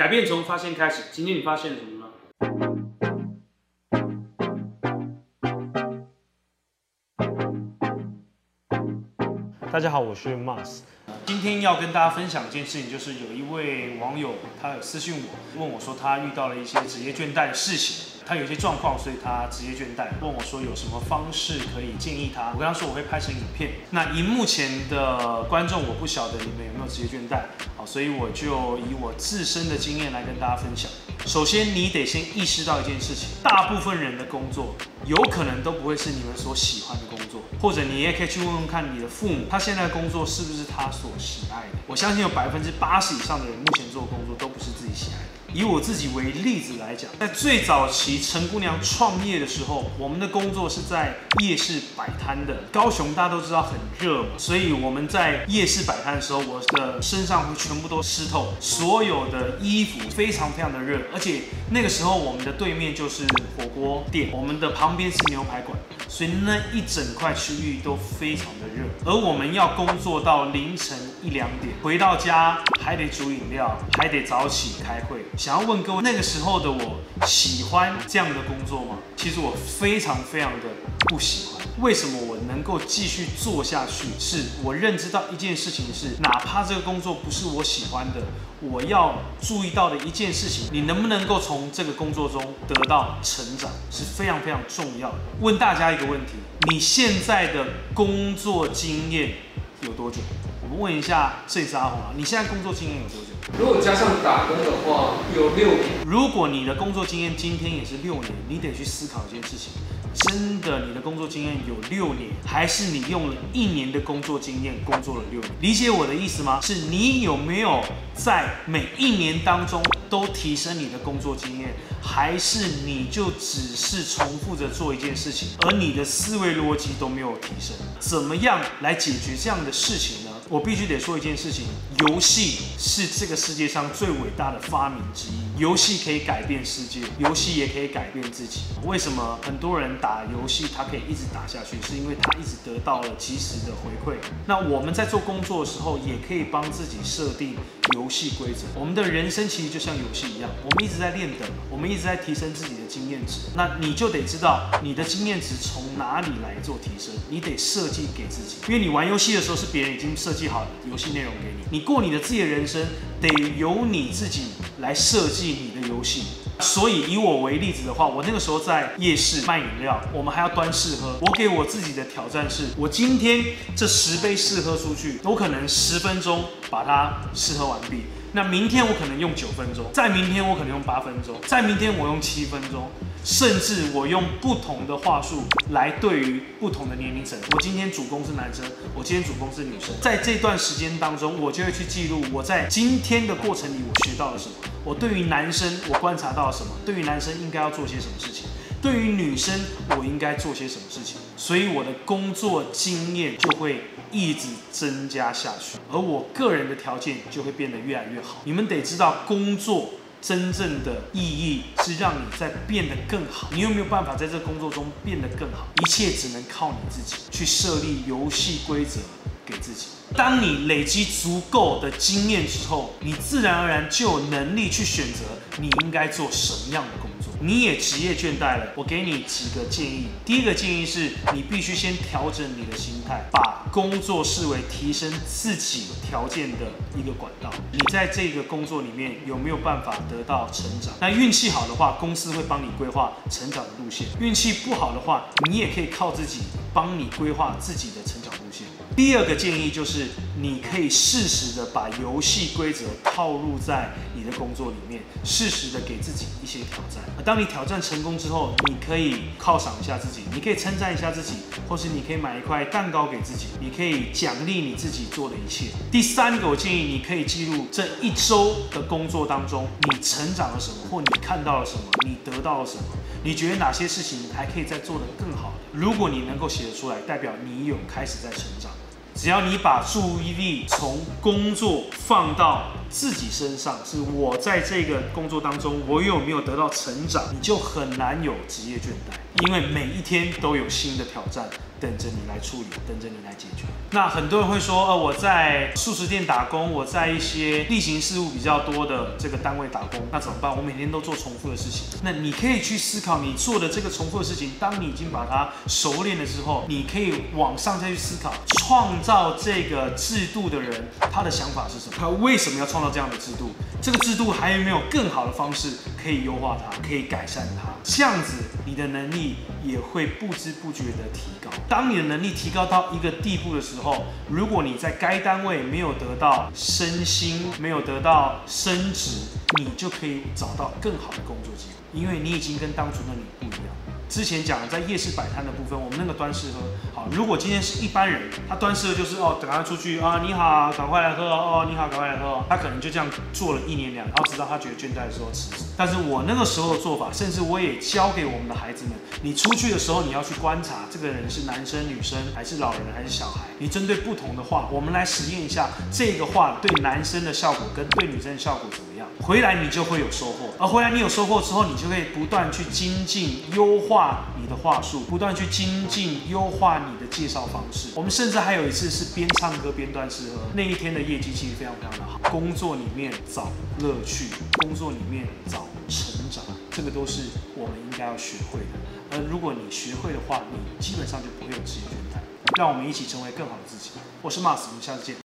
改变从发现开始。今天你发现了什么呢？大家好，我是 Mars。今天要跟大家分享一件事情，就是有一位网友他有私信我，问我说他遇到了一些职业倦怠的事情，他有些状况，所以他职业倦怠，问我说有什么方式可以建议他。我跟他说我会拍成影片。那荧幕前的观众，我不晓得你们有没有职业倦怠，好，所以我就以我自身的经验来跟大家分享。首先，你得先意识到一件事情：大部分人的工作有可能都不会是你们所喜欢的工作，或者你也可以去问问看你的父母，他现在的工作是不是他所喜爱的。我相信有百分之八十以上的人目前做的工作都不是自己喜爱的。以我自己为例子来讲，在最早期陈姑娘创业的时候，我们的工作是在夜市摆摊的。高雄大家都知道很热嘛，所以我们在夜市摆摊的时候，我的身上会全部都湿透，所有的衣服非常非常的热，而且那个时候我们的对面就是火锅店，我们的旁边是牛排馆，所以那一整块区域都非常的热，而我们要工作到凌晨一两点，回到家还得煮饮料，还得早起开会。想要问各位，那个时候的我喜欢这样的工作吗？其实我非常非常的不喜欢。为什么我能够继续做下去？是我认知到一件事情是，哪怕这个工作不是我喜欢的，我要注意到的一件事情，你能不能够从这个工作中得到成长，是非常非常重要的。问大家一个问题：你现在的工作经验有多久？我们问一下摄影师阿红啊，你现在工作经验有多久？如果加上打工的话，有六年。如果你的工作经验今天也是六年，你得去思考一件事情：真的你的工作经验有六年，还是你用了一年的工作经验工作了六年？理解我的意思吗？是你有没有在每一年当中都提升你的工作经验，还是你就只是重复着做一件事情，而你的思维逻辑都没有提升？怎么样来解决这样的事情呢？我必须得说一件事情：游戏是这个世界上最伟大的发明之一。游戏可以改变世界，游戏也可以改变自己。为什么很多人打游戏他可以一直打下去？是因为他一直得到了及时的回馈。那我们在做工作的时候，也可以帮自己设定游戏规则。我们的人生其实就像游戏一样，我们一直在练等，我们一直在提升自己的经验值。那你就得知道你的经验值从哪里来做提升，你得设计给自己，因为你玩游戏的时候是别人已经设计好游戏内容给你，你过你的自己的人生得由你自己来设计你的游戏。所以以我为例子的话，我那个时候在夜市卖饮料，我们还要端试喝。我给我自己的挑战是，我今天这十杯试喝出去，我可能十分钟把它试喝完毕。那明天我可能用九分钟，再明天我可能用八分钟，再明天我用七分钟，甚至我用不同的话术来对于不同的年龄层。我今天主攻是男生，我今天主攻是女生。在这段时间当中，我就会去记录我在今天的过程里我学到了什么，我对于男生我观察到了什么，对于男生应该要做些什么事情。对于女生，我应该做些什么事情？所以我的工作经验就会一直增加下去，而我个人的条件就会变得越来越好。你们得知道，工作真正的意义是让你在变得更好。你有没有办法在这工作中变得更好？一切只能靠你自己去设立游戏规则给自己。当你累积足够的经验之后，你自然而然就有能力去选择你应该做什么样的工。你也职业倦怠了，我给你几个建议。第一个建议是你必须先调整你的心态，把工作视为提升自己条件的一个管道。你在这个工作里面有没有办法得到成长？那运气好的话，公司会帮你规划成长的路线；运气不好的话，你也可以靠自己帮你规划自己的成长。第二个建议就是，你可以适时的把游戏规则套入在你的工作里面，适时的给自己一些挑战。当你挑战成功之后，你可以犒赏一下自己，你可以称赞一下自己，或是你可以买一块蛋糕给自己，你可以奖励你自己做的一切。第三个，我建议你可以记录这一周的工作当中，你成长了什么，或你看到了什么，你得到了什么，你觉得哪些事情还可以再做得更好的。如果你能够写得出来，代表你有开始在成长。只要你把注意力从工作放到自己身上，是我在这个工作当中，我有没有得到成长，你就很难有职业倦怠，因为每一天都有新的挑战，等着你来处理，等着你来解决。那很多人会说，呃，我在素食店打工，我在一些例行事务比较多的这个单位打工，那怎么办？我每天都做重复的事情。那你可以去思考，你做的这个重复的事情，当你已经把它熟练了之后，你可以往上再去思考，创造这个制度的人，他的想法是什么？他为什么要创造这样的制度？这个制度还有没有更好的方式可以优化它，可以改善它？这样子，你的能力也会不知不觉的提高。当你的能力提高到一个地步的时候，如果你在该单位没有得到升薪，没有得到升职，你就可以找到更好的工作机会，因为你已经跟当初的你不一样。之前讲在夜市摆摊的部分，我们那个端式喝，好，如果今天是一般人，他端式的就是哦，等他出去啊，你好，赶快来喝哦，你好，赶快来喝，他可能就这样做了一年两，然后直到他觉得倦怠的时候辞职。但是我那个时候的做法，甚至我也教给我们的孩子们，你出去的时候你要去观察这个人是男生女生还是老人还是小孩，你针对不同的话，我们来实验一下这个话对男生的效果跟对女生的效果怎么，回来你就会有收获，而回来你有收获之后，你就可以不断去精进优化。你的话术，不断去精进优化你的介绍方式。我们甚至还有一次是边唱歌边端试喝，那一天的业绩其实非常非常的好。工作里面找乐趣，工作里面找成长，这个都是我们应该要学会的。而如果你学会的话，你基本上就不会有职业倦怠。让我们一起成为更好的自己。我是 Mars，我们下次见。